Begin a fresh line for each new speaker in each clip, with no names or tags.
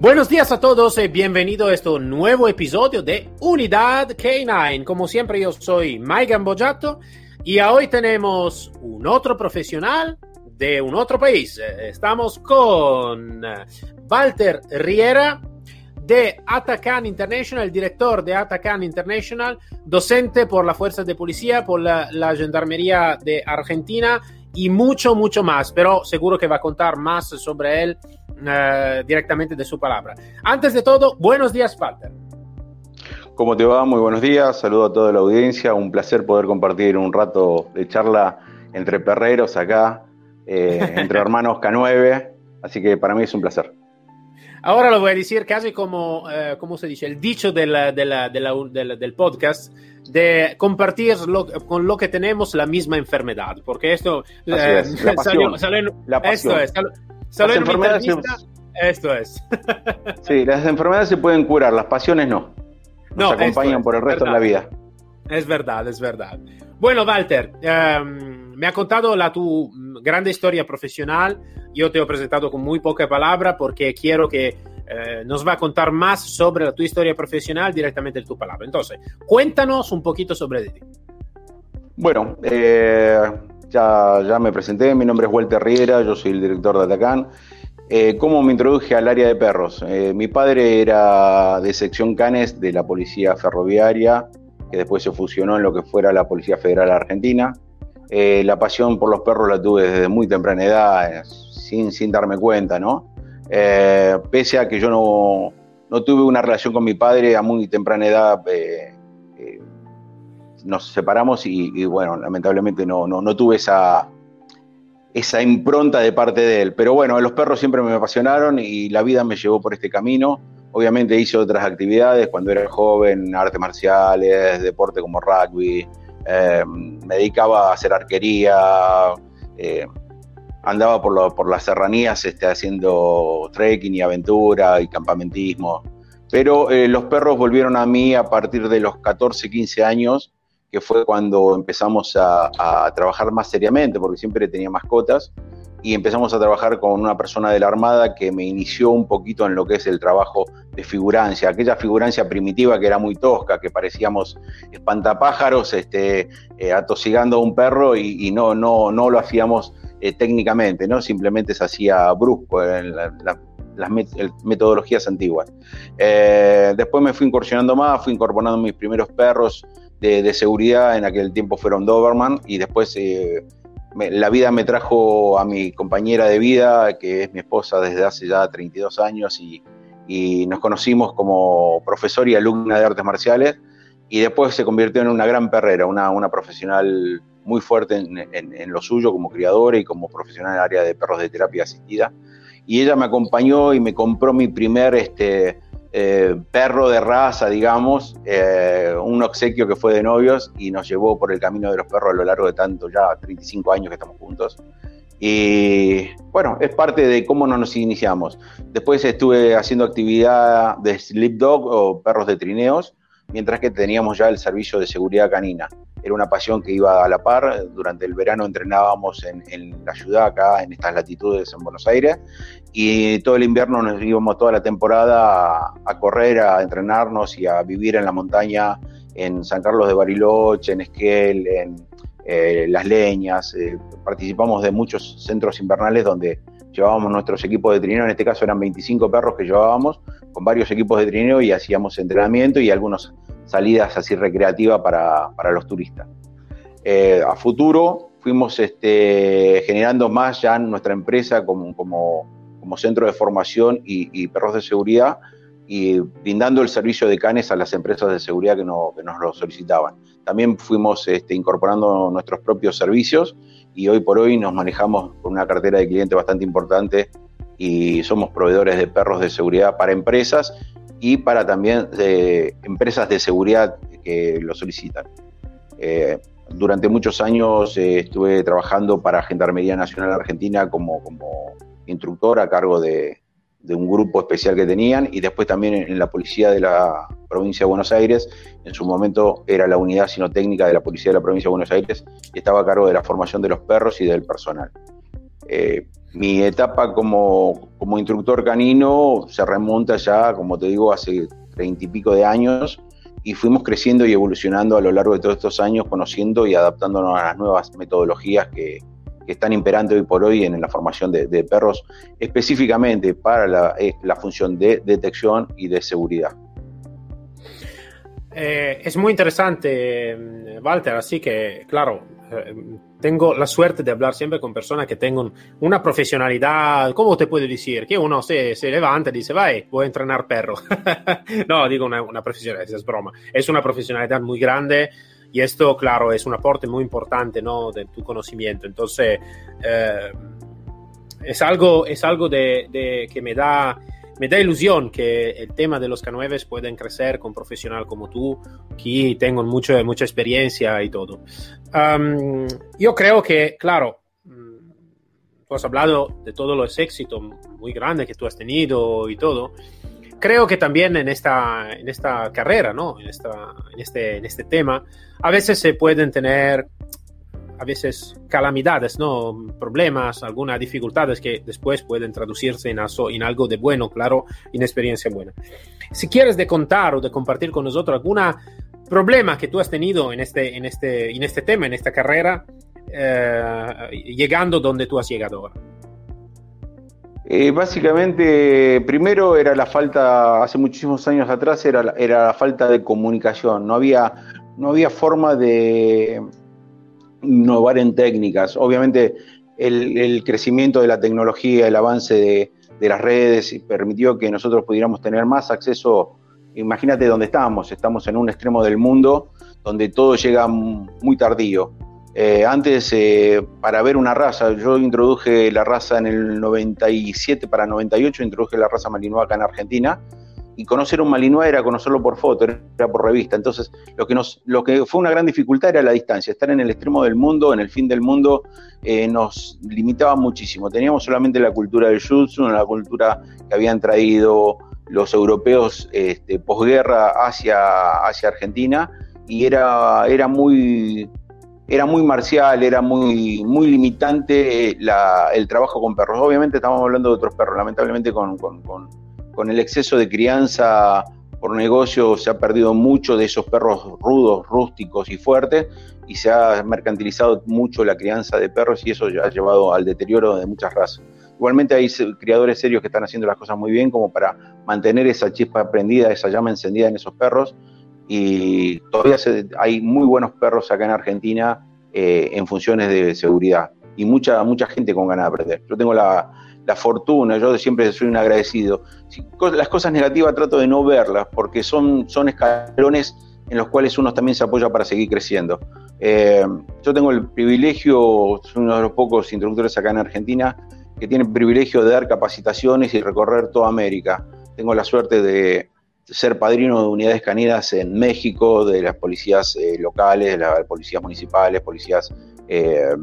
Buenos días a todos y bienvenido a este nuevo episodio de Unidad K9. Como siempre yo soy Mike Gambojato y hoy tenemos un otro profesional de un otro país. Estamos con Walter Riera de Atacan International, director de Atacan International, docente por la Fuerza de Policía, por la Gendarmería de Argentina y mucho, mucho más. Pero seguro que va a contar más sobre él uh, directamente de su palabra. Antes de todo, buenos días, Walter.
¿Cómo te va? Muy buenos días. Saludo a toda la audiencia. Un placer poder compartir un rato de charla entre perreros acá, eh, entre hermanos K9. Así que para mí es un placer.
Ahora lo voy a decir casi como, uh, ¿cómo se dice? El dicho de la, de la, de la, del podcast de compartir lo, con lo que tenemos la misma enfermedad, porque esto
eh, es, la
salió, salió en,
la
esto es, salió, salió en
enfermedades
se... esto es.
sí, las enfermedades se pueden curar, las pasiones no. Nos no, acompañan por el resto
verdad.
de la vida.
Es verdad, es verdad. Bueno, Walter, um, me ha contado la tu grande historia profesional. Yo te he presentado con muy poca palabra porque quiero que eh, nos va a contar más sobre la tu historia profesional directamente de tu palabra. Entonces, cuéntanos un poquito sobre ti.
Bueno, eh, ya, me presenté, mi nombre es Walter Riera, yo soy el director de Atacán. Eh, ¿Cómo me introduje al área de perros? Eh, mi padre era de sección Canes de la Policía Ferroviaria, que después se fusionó en lo que fuera la Policía Federal Argentina. Eh, la pasión por los perros la tuve desde muy temprana edad, sin, darme cuenta, ¿no? Pese a que yo no, tuve una relación con mi padre a muy temprana edad, nos separamos y, bueno, lamentablemente no, no, no, tuve esa, esa impronta de parte de él. Pero bueno, los perros siempre me apasionaron y la vida me llevó por este camino. Obviamente hice otras actividades cuando era joven, artes marciales, deporte como rugby, eh, me dedicaba a hacer arquería, eh, andaba por, lo, por las serranías este, haciendo trekking y aventura y campamentismo. Pero eh, los perros volvieron a mí a partir de los 14, 15 años, que fue cuando empezamos a, trabajar más seriamente, porque siempre tenía mascotas, y empezamos a trabajar con una persona de la Armada que me inició un poquito en lo que es el trabajo de figurancia, aquella figurancia primitiva que era muy tosca, que parecíamos espantapájaros este, eh, atosigando a un perro y, y no, no, no lo hacíamos eh, técnicamente, ¿no? Simplemente se hacía brusco en la, las met metodologías antiguas. Eh, después me fui incursionando más, fui incorporando mis primeros perros de, seguridad, en aquel tiempo fueron Doberman, y después eh, la vida me trajo a mi compañera de vida, que es mi esposa desde hace ya 32 años, y, y nos conocimos como profesor y alumna de artes marciales, y después se convirtió en una gran perrera, una, una profesional muy fuerte en, en, en, lo suyo como criadora y como profesional en el área de perros de terapia asistida. Y ella me acompañó y me compró mi primer este, eh, perro de raza, digamos, eh, un obsequio que fue de novios y nos llevó por el camino de los perros a lo largo de tanto, ya 35 años que estamos juntos. Y bueno, es parte de cómo nos iniciamos. Después estuve haciendo actividad de sleep dog o perros de trineos, mientras que teníamos ya el servicio de seguridad canina era una pasión que iba a la par. Durante el verano entrenábamos en, en, la ciudad, acá en estas latitudes en Buenos Aires, y todo el invierno nos íbamos toda la temporada a, correr, a entrenarnos y a vivir en la montaña, en San Carlos de Bariloche, en Esquel, en eh, Las Leñas. Eh, participamos de muchos centros invernales donde llevábamos nuestros equipos de trineo, en este caso eran 25 perros que llevábamos, con varios equipos de trineo y hacíamos entrenamiento y algunos salidas así recreativas para, para los turistas. Eh, a futuro fuimos este, generando más ya nuestra empresa como, como, como centro de formación y, perros de seguridad y brindando el servicio de canes a las empresas de seguridad que, no, que nos lo solicitaban. También fuimos este, incorporando nuestros propios servicios y hoy por hoy nos manejamos con una cartera de clientes bastante importante y somos proveedores de perros de seguridad para empresas y para también eh, empresas de seguridad que lo solicitan. Eh, durante muchos años eh, estuve trabajando para Gendarmería Nacional Argentina como instructor a cargo de, un grupo especial que tenían y después también en, la policía de la provincia de Buenos Aires. En su momento era la unidad sinotécnica de la policía de la provincia de Buenos Aires y estaba a cargo de la formación de los perros y del personal. Eh, mi etapa como, como instructor canino se remonta ya, como te digo, hace treinta y pico de años y fuimos creciendo y evolucionando a lo largo de todos estos años, conociendo y adaptándonos a las nuevas metodologías que, están imperando hoy por hoy en, la formación de, perros, específicamente para la, eh, la, función de detección y de seguridad.
Eh, es muy interesante, Walter, así que, claro, eh, tengo la suerte de hablar siempre con personas que tengan una profesionalidad, ¿cómo te puedo decir? Que uno se, se levanta y dice, vai, voy a entrenar perro. no, digo una, una profesionalidad, es broma. Es una profesionalidad muy grande y esto, claro, es un aporte muy importante, ¿no? De tu conocimiento. Entonces, eh, es algo, es algo de, de, que me da me da ilusión que el tema de los K9 pueden crecer con profesional como tú, que tengo mucho, mucha experiencia y todo. yo creo que, claro, mm, tú has hablado de todos los éxitos muy grandes que tú has tenido y todo. Creo que también en esta, en esta carrera, ¿no? En, esta, en, este, en este tema, a veces se pueden tener a veces calamidades, ¿no? Problemas, algunas dificultades que después pueden traducirse en, en algo de bueno, claro, en experiencia buena. Si quieres de contar o de compartir con nosotros algún problema que tú has tenido en este, en este, en este tema, en esta carrera, eh, llegando donde tú has llegado ahora.
Eh, básicamente, primero era la falta, hace muchísimos años atrás, era, era la falta de comunicación. No había, no había forma de, innovar en técnicas. Obviamente el, crecimiento de la tecnología, el avance de, las redes permitió que nosotros pudiéramos tener más acceso. Imagínate dónde estamos, estamos en un extremo del mundo donde todo llega muy tardío. Eh, antes, eh, para ver una raza, yo introduje la raza en el 97 para 98, introduje la raza Malinois acá en Argentina, y conocer un Malinois era conocerlo por foto, era por revista. Entonces, lo que, nos, lo que fue una gran dificultad era la distancia. Estar en el extremo del mundo, en el fin del mundo, eh, nos limitaba muchísimo. Teníamos solamente la cultura del jutsu, la cultura que habían traído los europeos este, posguerra hacia, hacia Argentina, y era, era muy era muy marcial, era muy, muy limitante eh, el trabajo con perros. Obviamente estamos hablando de otros perros, lamentablemente con con el exceso de crianza por negocio se ha perdido mucho de esos perros rudos, rústicos y fuertes y se ha mercantilizado mucho la crianza de perros y eso ha llevado al deterioro de muchas razas. Igualmente hay criadores serios que están haciendo las cosas muy bien como para mantener esa chispa prendida, esa llama encendida en esos perros y todavía hay muy buenos perros acá en Argentina eh, en funciones de seguridad y mucha, mucha gente con ganas de aprender. Yo tengo la, la fortuna, yo siempre soy un agradecido. Las cosas negativas trato de no verlas porque son, son escalones en los cuales uno también se apoya para seguir creciendo. Eh, yo tengo el privilegio, soy uno de los pocos instructores acá en Argentina que tiene el privilegio de dar capacitaciones y recorrer toda América. Tengo la suerte de ser padrino de unidades caninas en México, de las policías eh, locales, de las policías municipales, policías eh,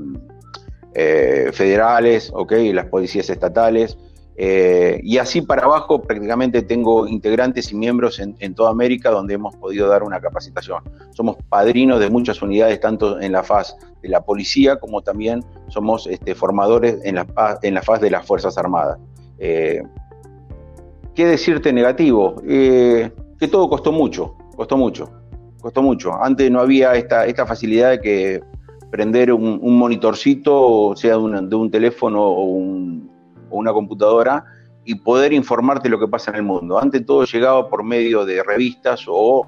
eh, federales, okay, las policías estatales, eh, y así para abajo prácticamente tengo integrantes y miembros en, toda América donde hemos podido dar una capacitación. Somos padrinos de muchas unidades, tanto en la faz de la policía como también somos este, formadores en la, en la faz de las Fuerzas Armadas. Eh, ¿Qué decirte negativo? que todo costó mucho, costó mucho, costó mucho. Antes no había esta, esta facilidad de que prender un, monitorcito, sea de, un teléfono o, una computadora, y poder informarte lo que pasa en el mundo. Antes todo llegaba por medio de revistas o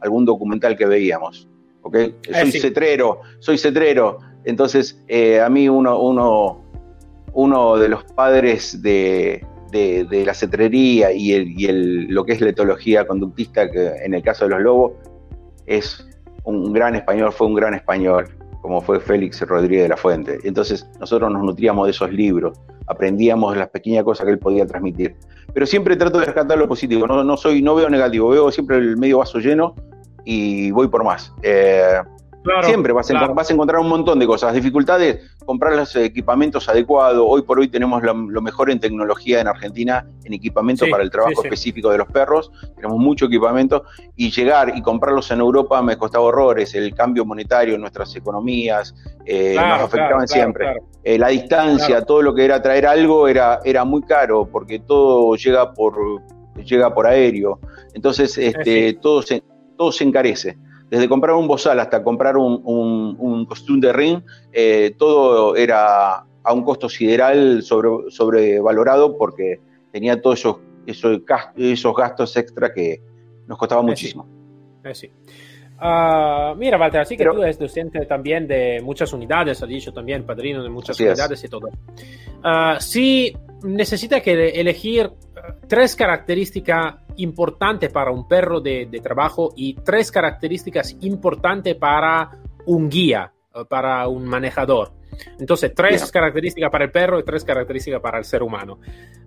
algún documental que veíamos. ¿okay? Eh, soy cetrero, soy cetrero. Entonces, eh, a mí uno, uno, uno de los padres de, la cetrería y, el, lo que es la etología conductista, que en el caso de los lobos, es un gran español, fue un gran español como fue Félix Rodríguez de la Fuente. Entonces nosotros nos nutríamos de esos libros, aprendíamos de las pequeñas cosas que él podía transmitir. Pero siempre trato de rescatar lo positivo, no, no, soy, no veo negativo, veo siempre el medio vaso lleno y voy por más. Eh, Siempre vas, a, vas, a, encontrar un montón de cosas. Dificultades, comprar los equipamientos adecuados. Hoy por hoy tenemos lo, mejor en tecnología en Argentina, en equipamiento para el trabajo específico de los perros. Tenemos mucho equipamiento. Y llegar y comprarlos en Europa me costaba horrores. El cambio monetario, nuestras economías, eh, nos afectaban siempre. Eh, la distancia, todo lo que era traer algo era, era muy caro porque todo llega por, llega por aéreo. Entonces, este, todo, se, todo se encarece desde comprar un bozal hasta comprar un, un, costume de ring, eh, todo era a un costo sideral sobre, sobrevalorado porque tenía todos esos, esos, esos gastos extra que nos costaba eh, muchísimo.
Sí. Uh, mira, Walter, así que tú eres docente también de muchas unidades, has dicho también, padrino de muchas unidades y todo. Uh, si necesita que elegir tres características importantes para un perro de, trabajo y tres características importantes para un guía, para un manejador. Entonces, tres características para el perro y tres características para el ser humano.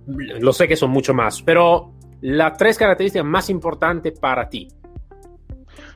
Lo sé que son mucho más, pero las tres características más importantes para ti.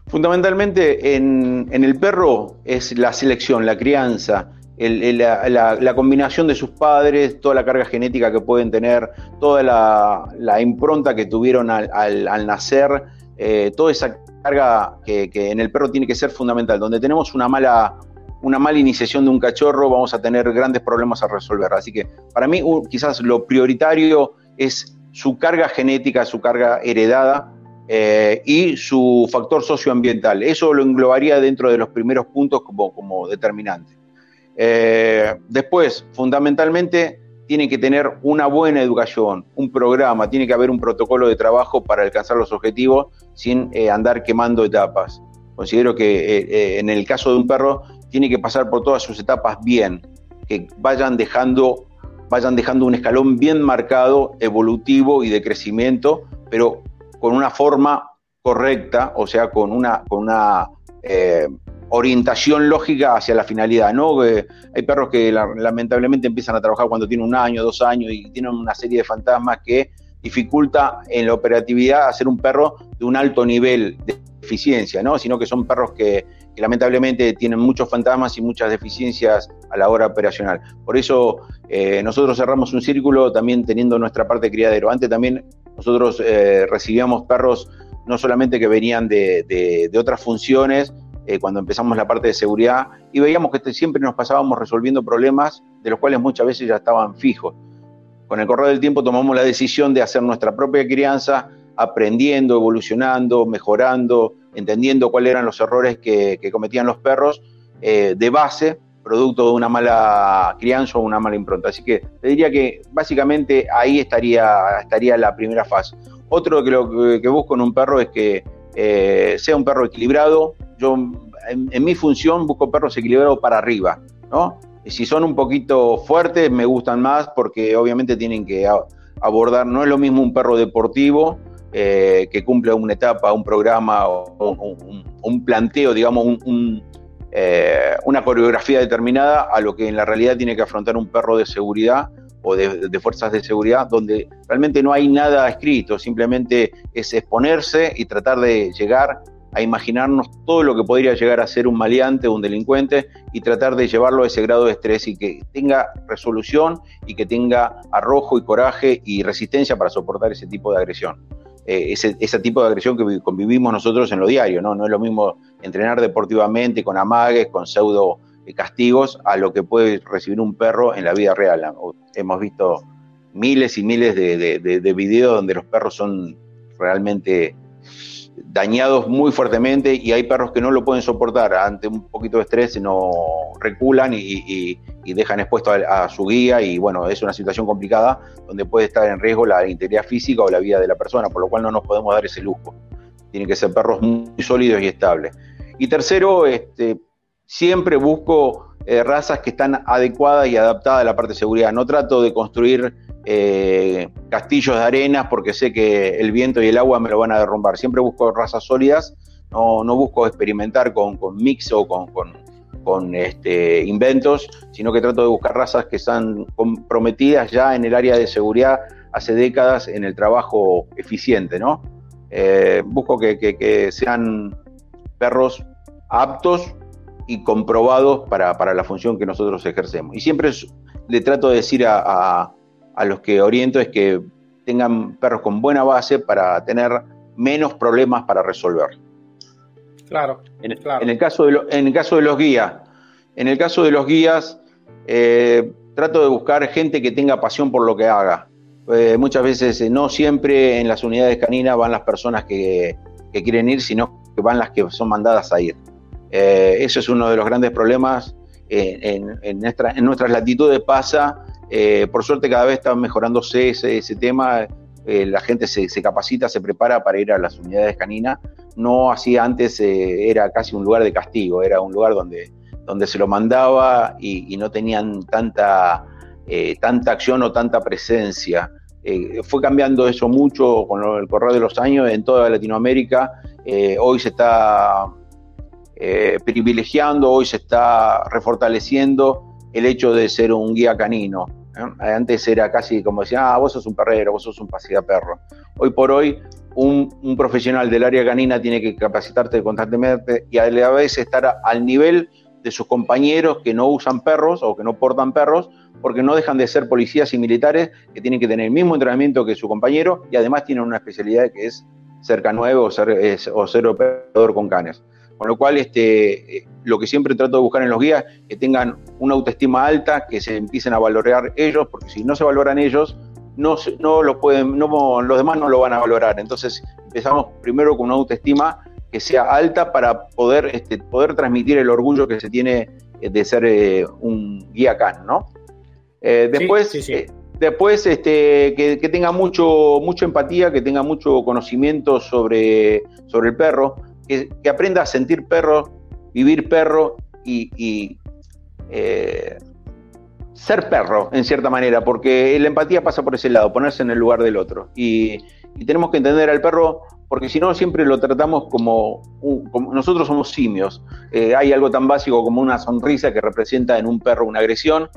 Fundamentalmente en, en el perro es la selección, la crianza, la, combinación de sus padres, toda la carga genética que pueden tener, toda la, impronta que tuvieron al, nacer, eh, toda esa carga que, en el perro tiene que ser fundamental. Donde tenemos una mala, una mala iniciación de un cachorro, vamos a tener grandes problemas a resolver. Así que para mí quizás lo prioritario es su carga genética, su carga heredada, eh, y su factor socioambiental. Eso lo englobaría dentro de los primeros puntos como, como determinante. Eh, después, fundamentalmente, tiene que tener una buena educación, un programa, tiene que haber un protocolo de trabajo para alcanzar los objetivos sin eh, andar quemando etapas. Considero que eh, en el caso de un perro tiene que pasar por todas sus etapas bien, que vayan dejando, vayan dejando un escalón bien marcado, evolutivo y de crecimiento, pero con una forma correcta, o sea, con una, con una orientación lógica hacia la finalidad, ¿no? hay perros que lamentablemente empiezan a trabajar cuando tienen un año, dos años y tienen una serie de fantasmas que dificulta en la operatividad hacer un perro de un alto nivel de eficiencia, ¿no? Sino que son perros que, lamentablemente tienen muchos fantasmas y muchas deficiencias a la hora operacional. Por eso eh, nosotros cerramos un círculo también teniendo nuestra parte de criadero. Antes también nosotros eh, recibíamos perros no solamente que venían de otras funciones, eh, cuando empezamos la parte de seguridad y veíamos que siempre nos pasábamos resolviendo problemas de los cuales muchas veces ya estaban fijos. Con el correr del tiempo tomamos la decisión de hacer nuestra propia crianza, aprendiendo, evolucionando, mejorando, entendiendo cuáles eran los errores que, cometían los perros eh, de base, producto de una mala crianza o una mala impronta. Así que te diría que básicamente ahí estaría, estaría la primera fase. Otro que lo que busco en un perro es que eh, sea un perro equilibrado, yo en, mi función busco perros equilibrados para arriba, ¿no? Si son un poquito fuertes, me gustan más porque obviamente tienen que abordar, no es lo mismo un perro deportivo eh, que cumple una etapa, un programa o un, planteo, digamos, eh, una coreografía determinada a lo que en la realidad tiene que afrontar un perro de seguridad o de, fuerzas de seguridad, donde realmente no hay nada escrito, simplemente es exponerse y tratar de llegar a imaginarnos todo lo que podría llegar a ser un maleante o un delincuente y tratar de llevarlo a ese grado de estrés y que tenga resolución y que tenga arrojo y coraje y resistencia para soportar ese tipo de agresión. Eh, ese, tipo de agresión que convivimos nosotros en lo diario, ¿no? No es lo mismo entrenar deportivamente con amagues, con pseudo eh, castigos, a lo que puede recibir un perro en la vida real. Hemos visto miles y miles de, de videos donde los perros son realmente dañados muy fuertemente y hay perros que no lo pueden soportar ante un poquito de estrés, no reculan y, dejan expuesto a, su guía y bueno, es una situación complicada donde puede estar en riesgo la integridad física o la vida de la persona, por lo cual no nos podemos dar ese lujo. Tienen que ser perros muy sólidos y estables. Y tercero, este, siempre busco eh, razas que están adecuadas y adaptadas a la parte de seguridad. No trato de construir eh, castillos de arenas porque sé que el viento y el agua me lo van a derrumbar. Siempre busco razas sólidas, no, no busco experimentar con, con mix o con, con este, inventos, sino que trato de buscar razas que están comprometidas ya en el área de seguridad hace décadas en el trabajo eficiente, ¿no? Eh, busco que, sean perros aptos y comprobados para, la función que nosotros ejercemos. Y siempre le trato de decir a, los que oriento es que tengan perros con buena base para tener menos problemas para resolver.
Claro,
en, el, caso de en el caso de los guías, en el caso de los guías, eh, trato de buscar gente que tenga pasión por lo que haga. Eh, muchas veces eh, no siempre en las unidades caninas van las personas que, quieren ir, sino que van las que son mandadas a ir. Eh, eso es uno de los grandes problemas. En, nuestras latitudes pasa, por suerte cada vez está mejorándose ese, tema, la gente se, capacita, se prepara para ir a las unidades caninas. No así antes era casi un lugar de castigo, era un lugar donde, donde se lo mandaba y, no tenían tanta eh, tanta acción o tanta presencia. Eh, fue cambiando eso mucho con el correr de los años en toda Latinoamérica. Eh, hoy se está privilegiando, hoy se está refortaleciendo el hecho de ser un guía canino. Antes era casi como decía, ah, vos sos un perrero, vos sos un perro. Hoy por hoy, un, profesional del área canina tiene que capacitarte constantemente y a la vez estar al nivel de sus compañeros que no usan perros o que no portan perros, porque no dejan de ser policías y militares que tienen que tener el mismo entrenamiento que su compañero y además tienen una especialidad que es ser canuevo o ser, o ser operador con canes. Con lo cual, este, eh, lo que siempre trato de buscar en los guías, que tengan una autoestima alta, que se empiecen a valorar ellos, porque si no se valoran ellos, no, no, lo pueden, no, los demás no lo van a valorar. Entonces, empezamos primero con una autoestima que sea alta para poder, este, poder transmitir el orgullo que se tiene eh, de ser eh, un guía can, ¿no? Eh, después, después este, que, tenga mucho, mucha empatía, que tenga mucho conocimiento sobre, sobre el perro, que, aprenda a sentir perro, vivir perro y, ser perro, en cierta manera, porque la empatía pasa por ese lado, ponerse en el lugar del otro. Y, tenemos que entender al perro porque si no siempre lo tratamos como, nosotros somos simios. Eh, hay algo tan básico como una sonrisa que representa en un perro una agresión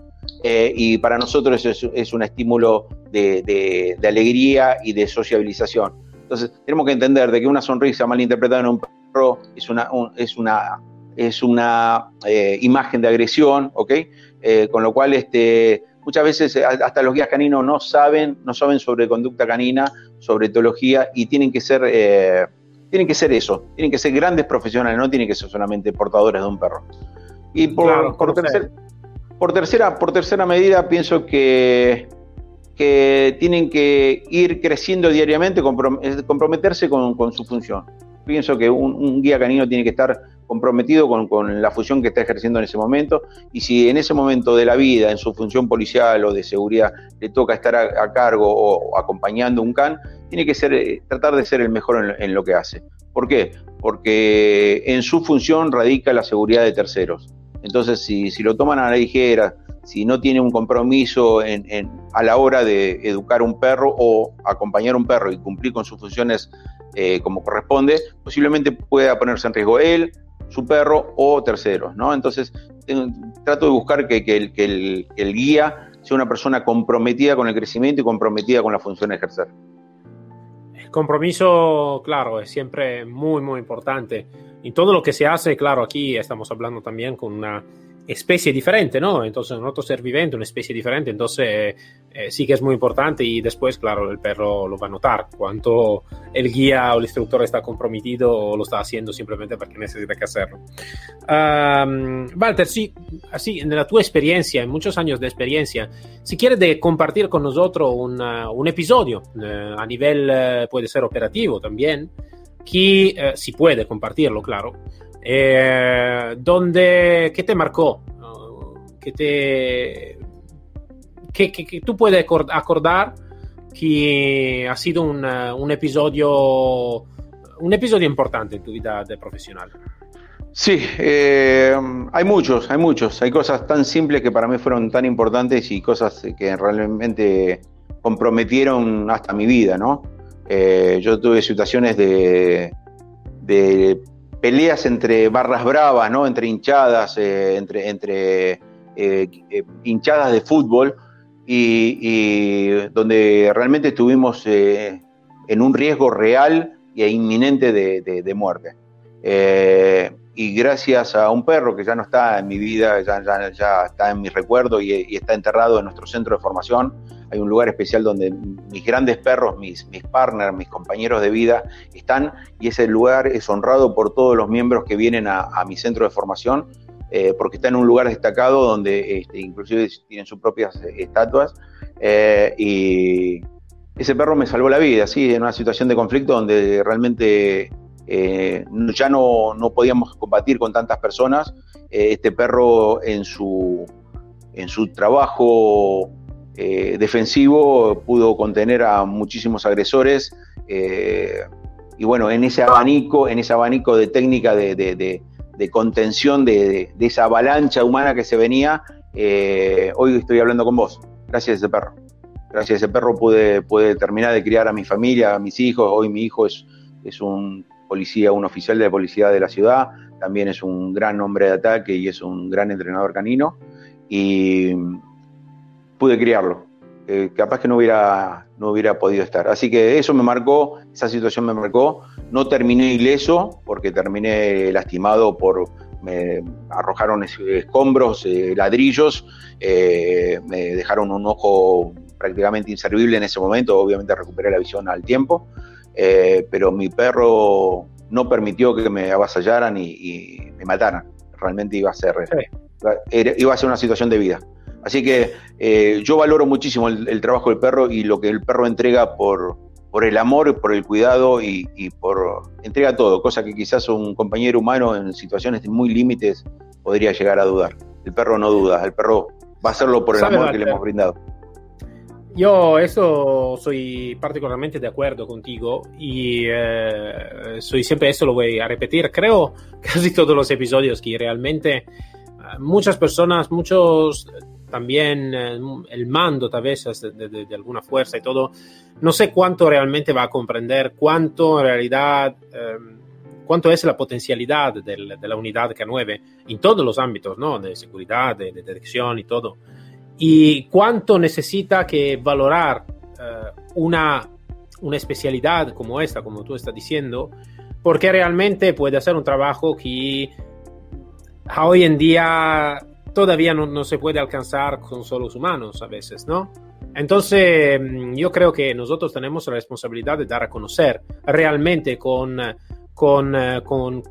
eh, y para nosotros es, es un estímulo de, alegría y de sociabilización. Entonces tenemos que entender de que una sonrisa mal interpretada en un perro es una, es una, es una eh, imagen de agresión, ¿ok? con lo cual este, muchas veces hasta los guías caninos no saben, no saben sobre conducta canina sobre teología y tienen que ser, eh, tienen que ser eso, tienen que ser grandes profesionales, no tienen que ser solamente portadores de un perro. Y por, por, tercera, por tercera medida pienso que, que tienen que ir creciendo diariamente, comprometerse con, su función. Pienso que un guía canino tiene que estar comprometido con, la función que está ejerciendo en ese momento y si en ese momento de la vida, en su función policial o de seguridad, le toca estar a, cargo o, acompañando un CAN, tiene que ser, eh, tratar de ser el mejor en, lo que hace. ¿Por qué? Porque en su función radica la seguridad de terceros. Entonces, si, lo toman a la ligera, si no tiene un compromiso a la hora de educar un perro o acompañar un perro y cumplir con sus funciones eh, como corresponde, posiblemente pueda ponerse en riesgo él, su perro o terceros, ¿no? Entonces, trato de buscar que, el, guía sea una persona comprometida con el crecimiento y comprometida con la función de ejercer.
El compromiso, claro, es siempre muy, muy importante. Y todo lo que se hace, claro, aquí estamos hablando también con una especie diferente, ¿no? Entonces, un otro ser viviente, una especie diferente, entonces eh, sí que es muy importante y después, claro, el perro lo va a notar cuánto el guía o el instructor está comprometido o lo está haciendo simplemente porque necesita que hacerlo. Walter, sí, así, en la tu experiencia, en muchos años de experiencia, si quieres de compartir con nosotros un episodio eh, a nivel, eh, puede ser operativo también, que si puede compartirlo, claro, eh, donde, ¿qué te marcó? ¿Qué te... Que, que, tú puedes acordar que ha sido un, un, episodio un episodio importante en tu vida de profesional.
Sí, eh, hay muchos, hay muchos. Hay cosas tan simples que para mí fueron tan importantes y cosas que realmente comprometieron hasta mi vida, ¿no? Eh, yo tuve situaciones de, de peleas entre barras bravas, ¿no? Entre hinchadas, eh, entre, entre hinchadas de fútbol, y, donde realmente estuvimos en un riesgo real e inminente de, muerte. y gracias a un perro que ya no está en mi vida, ya, ya, está en mi recuerdo y, está enterrado en nuestro centro de formación, hay un lugar especial donde mis grandes perros, mis, mis partners, mis compañeros de vida están y ese lugar es honrado por todos los miembros que vienen a, mi centro de formación eh, porque está en un lugar destacado donde este, inclusive tienen sus propias eh, estatuas eh, y ese perro me salvó la vida, sí, en una situación de conflicto donde realmente ya no, no, podíamos combatir con tantas personas. este perro en su, en su trabajo eh, defensivo pudo contener a muchísimos agresores eh, y bueno, en ese abanico, en ese abanico de técnica de, contención de, esa avalancha humana que se venía, eh, hoy estoy hablando con vos, gracias a ese perro. Gracias a ese perro pude, pude terminar de criar a mi familia, a mis hijos, hoy mi hijo es, es un policía, un oficial de policía de la ciudad, también es un gran hombre de ataque y es un gran entrenador canino. Y, pude criarlo. Eh, capaz que no hubiera, no hubiera podido estar. Así que eso me marcó, esa situación me marcó. No terminé ileso porque terminé lastimado por, me arrojaron escombros, eh, ladrillos, eh, me dejaron un ojo prácticamente inservible en ese momento, obviamente recuperé la visión al tiempo, pero mi perro no permitió que me avasallaran y, me mataran. Realmente iba a ser, iba a ser una situación de vida. Así que eh, yo valoro muchísimo el, trabajo del perro y lo que el perro entrega por, por el amor, por el cuidado y, por entrega todo, cosa que quizás un compañero humano en situaciones muy límites podría llegar a dudar. El perro no duda, el perro va a hacerlo por el amor que le hemos brindado.
Yo eso soy particularmente de acuerdo contigo y eh, soy siempre eso lo voy a repetir. Creo casi todos los episodios que realmente eh, muchas personas, muchos también eh, el mando tal vez de, alguna fuerza y todo, no sé cuánto realmente va a comprender, cuánto en realidad, em, cuánto es la potencialidad de la unidad K9 en todos los ámbitos, ¿no? De seguridad, de, detección y todo. Y cuánto necesita que valorar eh, una, una especialidad como esta, como tú estás diciendo, porque realmente puede hacer un trabajo que hoy en día todavía no, se puede alcanzar con solos humanos a veces, ¿no? Entonces, mm, yo creo que nosotros tenemos la responsabilidad de dar a conocer realmente con, con, eh, con,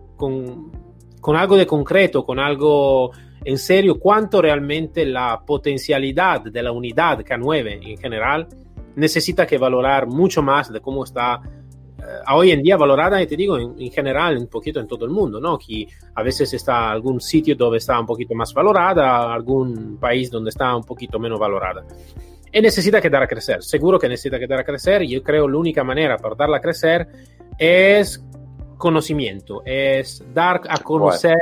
con, algo de concreto, con algo en serio, cuánto realmente la potencialidad de la unidad K9 en general necesita que valorar mucho más de cómo está a hoy en día valorada, y te digo, en, general, un poquito en todo el mundo, ¿no? Que a veces está algún sitio donde está un poquito más valorada, algún país donde está un poquito menos valorada. Y necesita que dar a crecer, seguro que necesita que dar a crecer, y yo creo la única manera para darla a crecer es conocimiento, es dar a conocer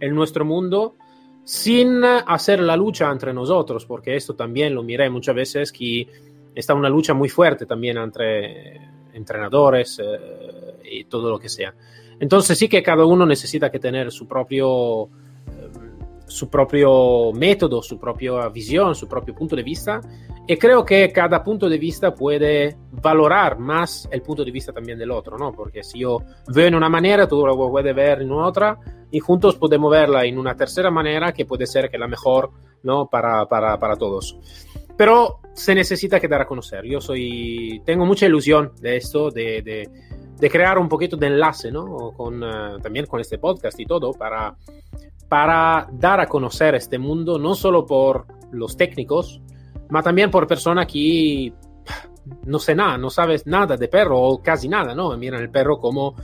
el nuestro mundo sin hacer la lucha entre nosotros, porque esto también lo miré muchas veces que está una lucha muy fuerte también entre entrenadores eh, y todo lo que sea. Entonces sí que cada uno necesita que tener su propio, eh, su propio método, su propia visión, su propio punto de vista. Y creo que cada punto de vista puede valorar más el punto de vista también del otro, ¿no? Porque si yo veo en una manera, tú lo puedes ver en otra y juntos podemos verla en una tercera manera que puede ser que la mejor, ¿no? Para, para, para todos. Pero se necesita que dar a conocer. Yo soy, tengo mucha ilusión de esto, de, crear un poquito de enlace, ¿no? Con, eh, también con este podcast y todo, para, dar a conocer este mundo, no solo por los técnicos, pero también por personas que no sé nada, no sabes nada de perro o casi nada, ¿no? Miran el perro como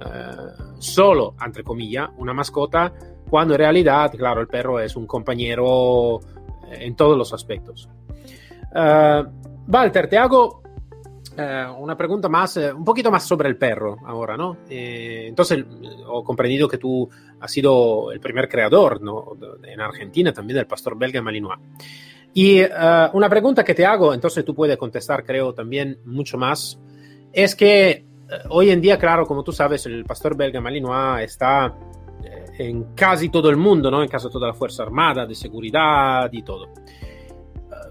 eh, solo, entre comillas, una mascota, cuando en realidad, claro, el perro es un compañero en todos los aspectos. Uh, Walter, te hago uh, una pregunta más, uh, un poquito más sobre el perro ahora, ¿no? Eh, entonces, ho comprendido que tú has sido el primer creador, ¿no? En Argentina también del pastor belga Malinois. Y una pregunta que te hago, entonces tú puedes contestar, creo, también mucho más, es que hoy en día, claro, como tú sabes, el pastor belga Malinois está en casi todo el mundo, ¿no? En casi toda la Fuerza Armada, de seguridad y todo.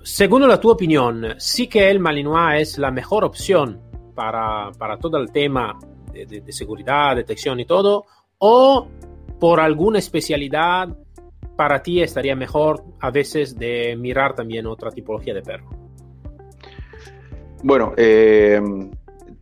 Según la tu opinión, sí que el Malinois es la mejor opción para, para todo el tema de, seguridad, detección y todo, o por alguna especialidad para ti estaría mejor a veces de mirar también otra tipología de perro.
Bueno, eh,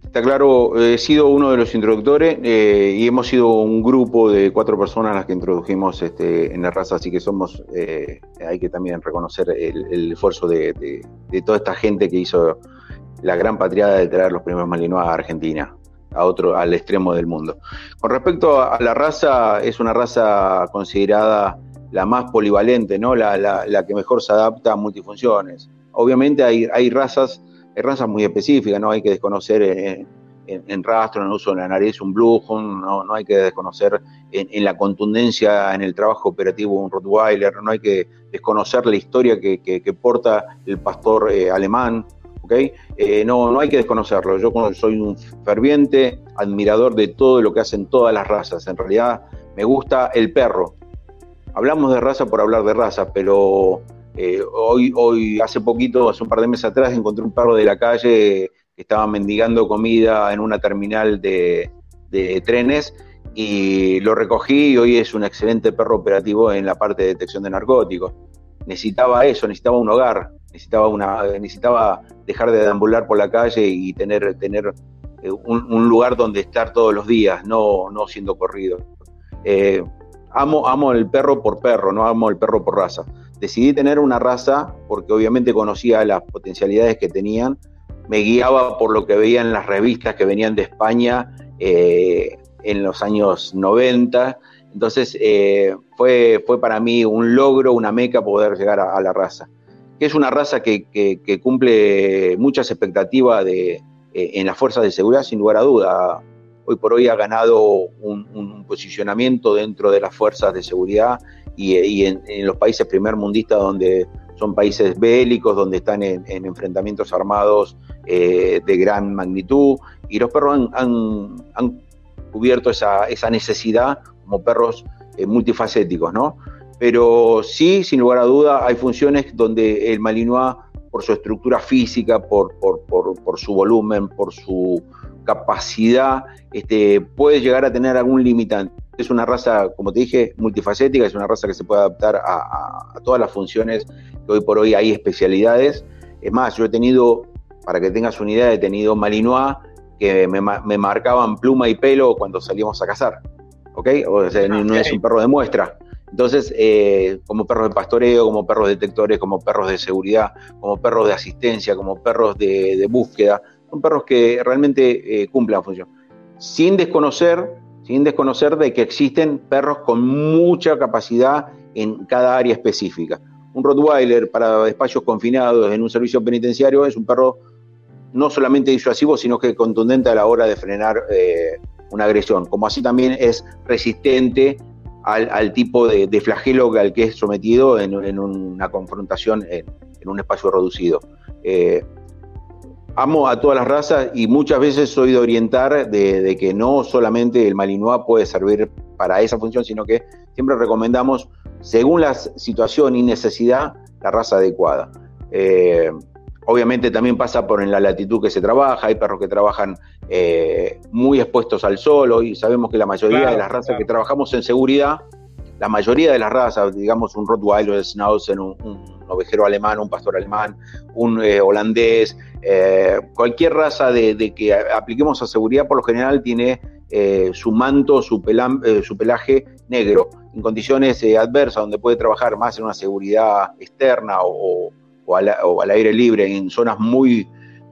Está claro, he sido uno de los introductores eh, y hemos sido un grupo de cuatro personas las que introdujimos este, en la raza, así que somos, eh, hay que también reconocer el, esfuerzo de, toda esta gente que hizo la gran patriada de traer los primeros Malinois a Argentina, a otro, al extremo del mundo. Con respecto a, la raza, es una raza considerada la más polivalente, ¿no? La, la, que mejor se adapta a multifunciones. Obviamente hay, hay razas hay razas muy específicas, no hay que desconocer en, en, rastro, en uso de la nariz, un Blue no, no hay que desconocer en, la contundencia en el trabajo operativo un Rottweiler, no hay que desconocer la historia que, que, porta el pastor eh, alemán, ¿okay? Eh, no, no hay que desconocerlo. Yo soy un ferviente admirador de todo lo que hacen todas las razas. En realidad me gusta el perro. Hablamos de raza por hablar de raza, pero eh, hoy, hoy, hace poquito, hace un par de meses atrás, encontré un perro de la calle que estaba mendigando comida en una terminal de, trenes y lo recogí y hoy es un excelente perro operativo en la parte de detección de narcóticos. Necesitaba eso, necesitaba un hogar, necesitaba, necesitaba dejar de deambular por la calle y tener, tener eh, un, lugar donde estar todos los días, no, no siendo corrido. Eh, amo, amo el perro por perro, no amo el perro por raza decidí tener una raza porque obviamente conocía las potencialidades que tenían, me guiaba por lo que veía en las revistas que venían de España eh, en los años 90, entonces eh, fue, fue para mí un logro, una meca poder llegar a, la raza, que es una raza que, cumple muchas expectativas de, eh, en las fuerzas de seguridad, sin lugar a duda. Hoy por hoy ha ganado un, un posicionamiento dentro de las fuerzas de seguridad y, en, los países primer mundistas donde son países bélicos, donde están en, enfrentamientos armados eh, de gran magnitud, y los perros han, cubierto esa, necesidad como perros eh, multifacéticos, ¿no? Pero sí, sin lugar a duda, hay funciones donde el Malinois, por su estructura física, por, por, por su volumen, por su capacidad, este, puede llegar a tener algún limitante es una raza, como te dije, multifacética, es una raza que se puede adaptar a, todas las funciones que hoy por hoy hay especialidades. Es más, yo he tenido, para que tengas una idea, he tenido Malinois que me, marcaban pluma y pelo cuando salíamos a cazar. ¿Ok? O sea, no es un perro de muestra. Entonces, eh, como perros de pastoreo, como perros detectores, como perros de seguridad, como perros de asistencia, como perros de, búsqueda, son perros que realmente eh, cumplen la función. Sin desconocer sin desconocer de que existen perros con mucha capacidad en cada área específica. Un Rottweiler para espacios confinados en un servicio penitenciario es un perro no solamente disuasivo, sino que contundente a la hora de frenar eh, una agresión, como así también es resistente al, tipo de, flagelo al que es sometido en, una confrontación en, un espacio reducido. Eh, amo a todas las razas y muchas veces soy de orientar de, que no solamente el Malinois puede servir para esa función, sino que siempre recomendamos, según la situación y necesidad, la raza adecuada. Eh, obviamente también pasa por en la latitud que se trabaja, hay perros que trabajan eh, muy expuestos al sol, y sabemos que la mayoría de las razas que trabajamos en seguridad, la mayoría de las razas, digamos un Rottweiler, un Schnauzer, un ovejero alemán, un pastor alemán, un eh, holandés, eh, cualquier raza de, que apliquemos a seguridad por lo general tiene eh, su manto, su, su, pelaje negro, en condiciones adversas donde puede trabajar más en una seguridad externa o, al, aire libre, en zonas muy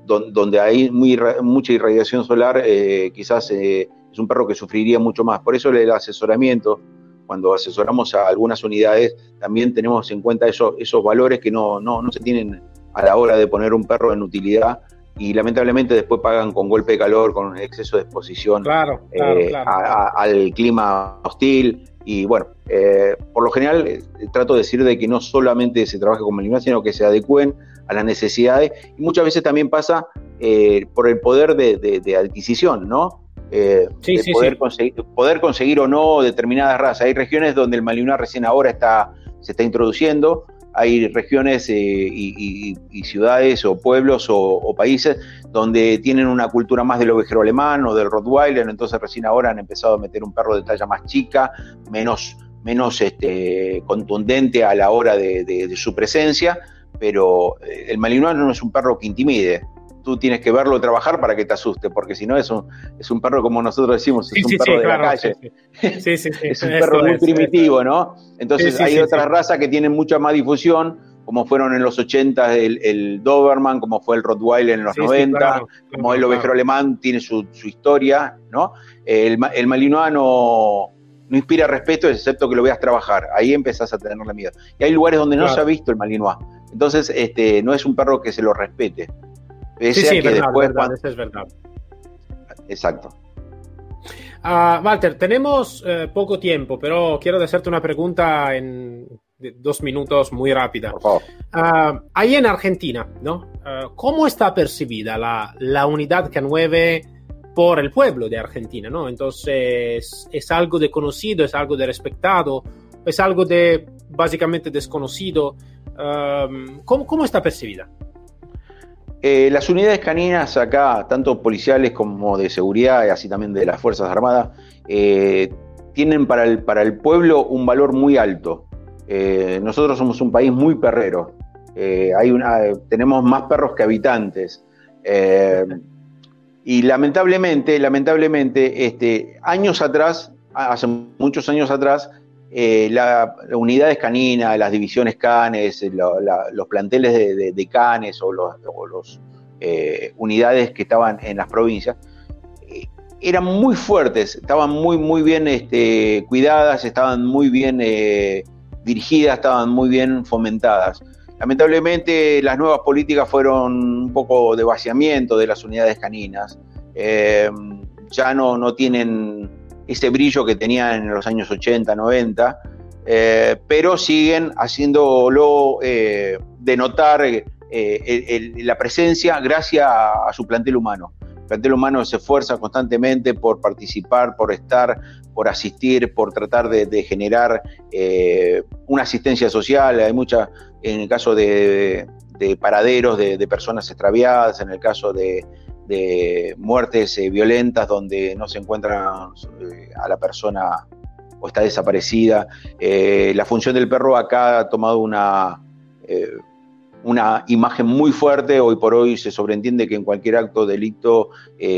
donde hay muy, mucha irradiación solar, quizás es un perro que sufriría mucho más. Por eso el asesoramiento cuando asesoramos a algunas unidades, también tenemos en cuenta esos, esos valores que no, se tienen a la hora de poner un perro en utilidad y lamentablemente después pagan con golpe de calor, con exceso de exposición
claro,
eh, al clima hostil. Y bueno, por lo general trato de decir de que no solamente se trabaje con Malinois, sino que se adecuen a las necesidades. Y muchas veces también pasa por el poder de, adquisición, ¿no?
Sí,
sí, poder, Conseguir, poder conseguir o no determinadas razas. Hay regiones donde el Malinois recién ahora está, se está introduciendo, hay regiones eh, y, ciudades o pueblos o, países donde tienen una cultura más del ovejero alemán o del Rottweiler, entonces recién ahora han empezado a meter un perro de talla más chica, menos, menos este, contundente a la hora de, su presencia, pero eh, el Malinois no es un perro que intimide, tú tienes que verlo trabajar para que te asuste, porque si no es un, es un perro como nosotros decimos, es un perro de la calle. es un perro muy primitivo, ¿no? Entonces hay otras razas que tienen mucha más difusión, como fueron en los 80 el, Doberman, como fue el Rottweiler en los 90, como el ovejero alemán tiene su, historia, ¿no? El, el Malinois no, inspira respeto excepto que lo veas trabajar, ahí empezás a tenerle miedo. Y hay lugares donde no se ha visto el Malinois, entonces este, no es un perro que se lo respete
sí, sí, verdad, eso es verdad.
Exacto.
Uh, Walter, tenemos eh, poco tiempo, pero quiero hacerte una pregunta en dos minutos muy rápida. Por favor. Uh, ahí en Argentina, ¿no? Uh, ¿Cómo está percibida la, la, unidad K9 por el pueblo de Argentina, ¿no? Entonces, ¿es algo de conocido, es algo de respetado, es algo de básicamente desconocido? ¿cómo, ¿Cómo está percibida?
Eh, las unidades caninas acá, tanto policiales como de seguridad así también de las Fuerzas Armadas, eh, tienen para el, para el pueblo un valor muy alto. Eh, nosotros somos un país muy perrero. hay una, tenemos más perros que habitantes. y lamentablemente, lamentablemente, este, años atrás, hace muchos años atrás, eh, las unidades caninas, las divisiones canes, eh, los planteles de, canes o las eh, unidades que estaban en las provincias, eran muy fuertes, estaban muy, muy bien este, cuidadas, estaban muy bien dirigidas, estaban muy bien fomentadas. Lamentablemente las nuevas políticas fueron un poco de vaciamiento de las unidades caninas. ya no, no tienen ese brillo que tenían en los años 80, 90, eh, pero siguen haciéndolo eh, denotar eh, la presencia gracias a, su plantel humano. El plantel humano se esfuerza constantemente por participar, por estar, por asistir, por tratar de, generar una asistencia social. Hay mucha, en el caso de, paraderos de personas extraviadas, en el caso de, de muertes eh, violentas donde no se encuentra eh, a la persona o está desaparecida. Eh, la función del perro acá ha tomado una, una imagen muy fuerte. Hoy por hoy se sobreentiende que en cualquier acto de delito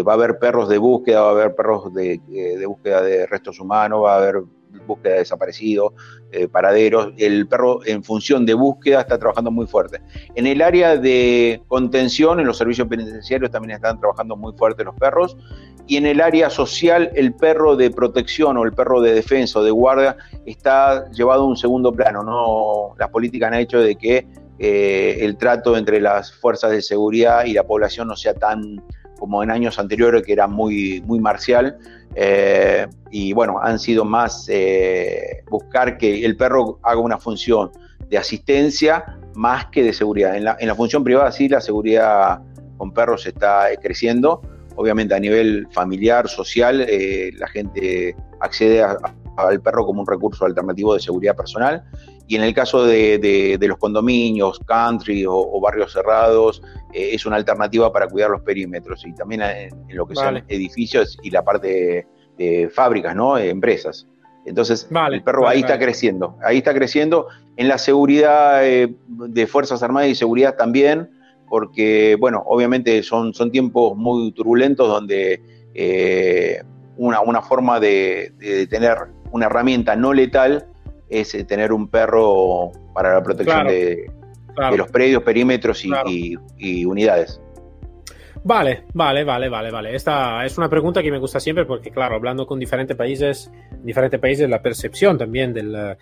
va a haber perros de búsqueda, va a haber perros de, de búsqueda de restos humanos, va a haber búsqueda de desaparecidos, eh, paraderos. El perro en función de búsqueda está trabajando muy fuerte. En el área de contención, en los servicios penitenciarios también están trabajando muy fuerte los perros. Y en el área social, el perro de protección o el perro de defensa o de guardia está llevado a un segundo plano. ¿no? Las políticas han hecho de que eh, el trato entre las fuerzas de seguridad y la población no sea tan como en años anteriores, que era muy, muy marcial. Eh, y bueno, han sido más eh, buscar que el perro haga una función de asistencia más que de seguridad. En la, función privada sí, la seguridad con perros está eh, creciendo. Obviamente a nivel familiar, social, la gente accede al perro como un recurso alternativo de seguridad personal y en el caso de, los condominios, country o, barrios cerrados, eh, es una alternativa para cuidar los perímetros y también en, lo que son edificios y la parte de, fábricas, ¿no? empresas. Entonces, el perro ahí está creciendo, ahí está creciendo. En la seguridad eh, de Fuerzas Armadas y seguridad también, porque, bueno, obviamente son, son tiempos muy turbulentos donde eh, una, una, forma de, de tener una herramienta no letal es eh, tener un perro para la protección de, los predios, perímetros y, unidades.
Vale, vale, vale, vale, vale. Esta es una pregunta que me gusta siempre porque, claro, hablando con diferentes países, diferentes países, la percepción también del,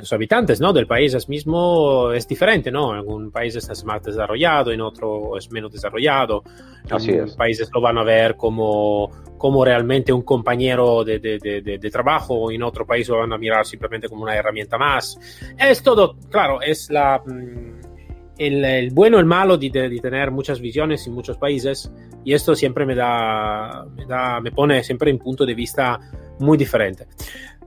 los habitantes ¿no? del país es mismo es diferente, ¿no? En algún país es más desarrollado, en otro es menos desarrollado. En países lo van a ver como, como realmente un compañero de, de, de, de, trabajo, en otro país lo van a mirar simplemente como una herramienta más. Es todo, claro, es la, mm, el, el bueno, el malo de, tener muchas visiones en muchos países y esto siempre me da, me da, me pone siempre en punto de vista muy diferente.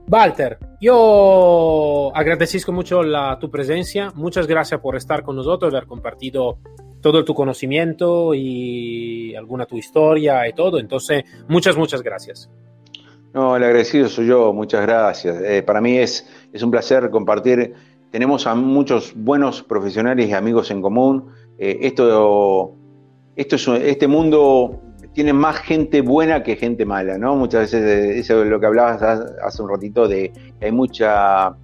Walter, yo agradezco mucho la, tu presencia. Muchas gracias por estar con nosotros, haber compartido todo tu conocimiento y alguna tu historia y todo. Entonces, muchas, muchas gracias.
No, el agradecido soy yo, muchas gracias. Eh, para mí es, es un placer compartir. Tenemos a muchos buenos profesionales y amigos en común. Eh, esto, esto es, este mundo tiene más gente buena que gente mala, ¿no? Muchas veces, eh, eso es lo que hablabas hace un ratito, de que hay mucha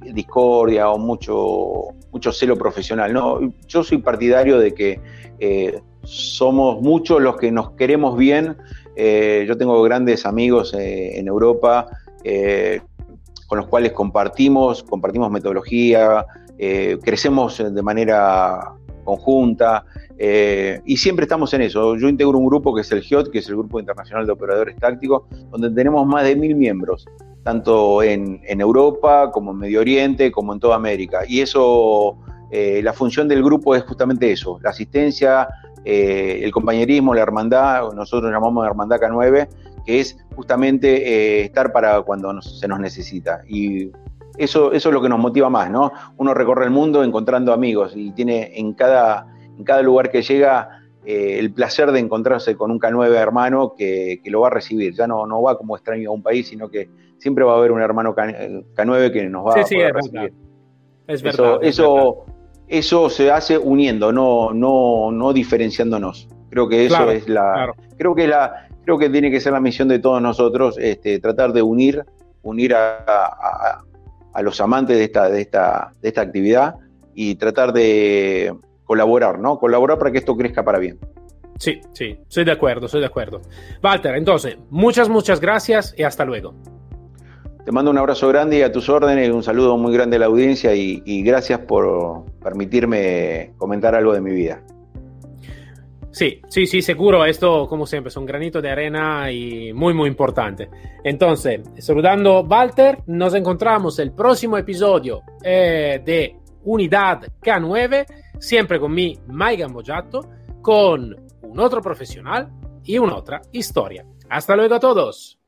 discordia o mucho, mucho celo profesional, ¿no? Yo soy partidario de que eh, somos muchos los que nos queremos bien. Eh, yo tengo grandes amigos en Europa con los cuales compartimos, compartimos metodología, crecemos de manera conjunta. Eh, y siempre estamos en eso. Yo integro un grupo que es el GIOT, que es el Grupo Internacional de Operadores Tácticos, donde tenemos más de mil miembros, tanto en, Europa como en Medio Oriente, como en toda América. Y eso, eh, la función del grupo es justamente eso, la asistencia, eh, el compañerismo, la hermandad, nosotros llamamos hermandad K9, que es justamente estar para cuando se nos necesita. Y eso, eso es lo que nos motiva más, ¿no? Uno recorre el mundo encontrando amigos y tiene en cada en cada lugar que llega eh, el placer de encontrarse con un K9 hermano que, lo va a recibir. Ya no, no va como extraño a un país, sino que siempre va a haber un hermano K, 9 que nos va a, recibir. Es verdad. Eso, eso, se hace uniendo, no, no, no diferenciándonos. Creo que eso es la. Creo que la. Creo que tiene que ser la misión de todos nosotros, este, tratar de unir, unir a, a los amantes de esta, de esta, de esta actividad y tratar de, colaborar, ¿no? Colaborar para que esto crezca para bien.
Sí, sí, estoy de acuerdo, estoy de acuerdo. Walter, entonces, muchas, muchas gracias y hasta luego.
Te mando un abrazo grande y a tus órdenes, un saludo muy grande a la audiencia y, gracias por permitirme comentar algo de mi vida.
Sí, sí, sí, seguro. Esto, como siempre, es un granito de arena y muy, muy importante. Entonces, saludando Walter, nos encontramos el próximo episodio eh, de Unidad K9 siempre con mi Mike Gambojato, con un otro profesional y una otra historia. Hasta luego a todos.